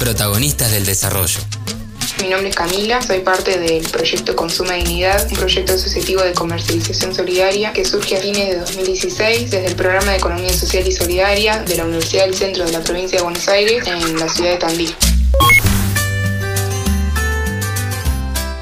Protagonistas del desarrollo. Mi nombre es Camila, soy parte del proyecto Consuma Dignidad, un proyecto asociativo de comercialización solidaria que surge a fines de 2016 desde el programa de Economía Social y Solidaria de la Universidad del Centro de la Provincia de Buenos Aires en la ciudad de Tandil.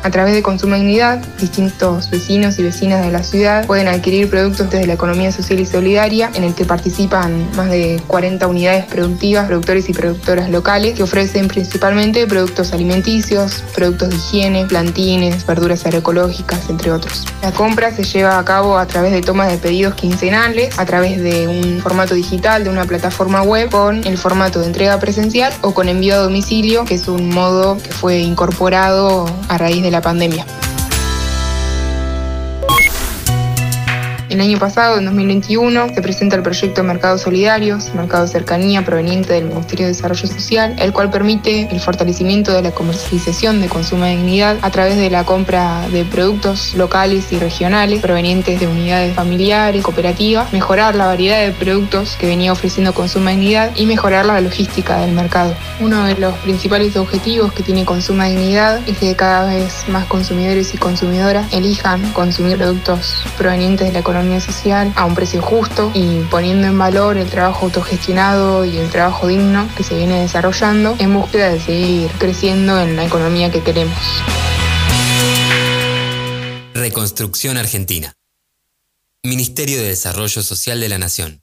A través de Consumo Dignidad, distintos vecinos y vecinas de la ciudad pueden adquirir productos desde la economía social y solidaria, en el que participan más de 40 unidades productivas, productores y productoras locales, que ofrecen principalmente productos alimenticios, productos de higiene, plantines, verduras agroecológicas, entre otros. La compra se lleva a cabo a través de tomas de pedidos quincenales, a través de un formato digital de una plataforma web con el formato de entrega presencial o con envío a domicilio, que es un modo que fue incorporado a raíz de la pandemia. El año pasado, en 2021, se presenta el proyecto Mercados Solidarios, Mercado de Cercanía proveniente del Ministerio de Desarrollo Social, el cual permite el fortalecimiento de la comercialización de consumo de dignidad a través de la compra de productos locales y regionales provenientes de unidades familiares, cooperativas, mejorar la variedad de productos que venía ofreciendo Consumo de Dignidad y mejorar la logística del mercado. Uno de los principales objetivos que tiene Consumo de Dignidad es que cada vez más consumidores y consumidoras elijan consumir productos provenientes de la economía social a un precio justo y poniendo en valor el trabajo autogestionado y el trabajo digno que se viene desarrollando en búsqueda de seguir creciendo en la economía que queremos. Reconstrucción Argentina. Ministerio de Desarrollo Social de la Nación.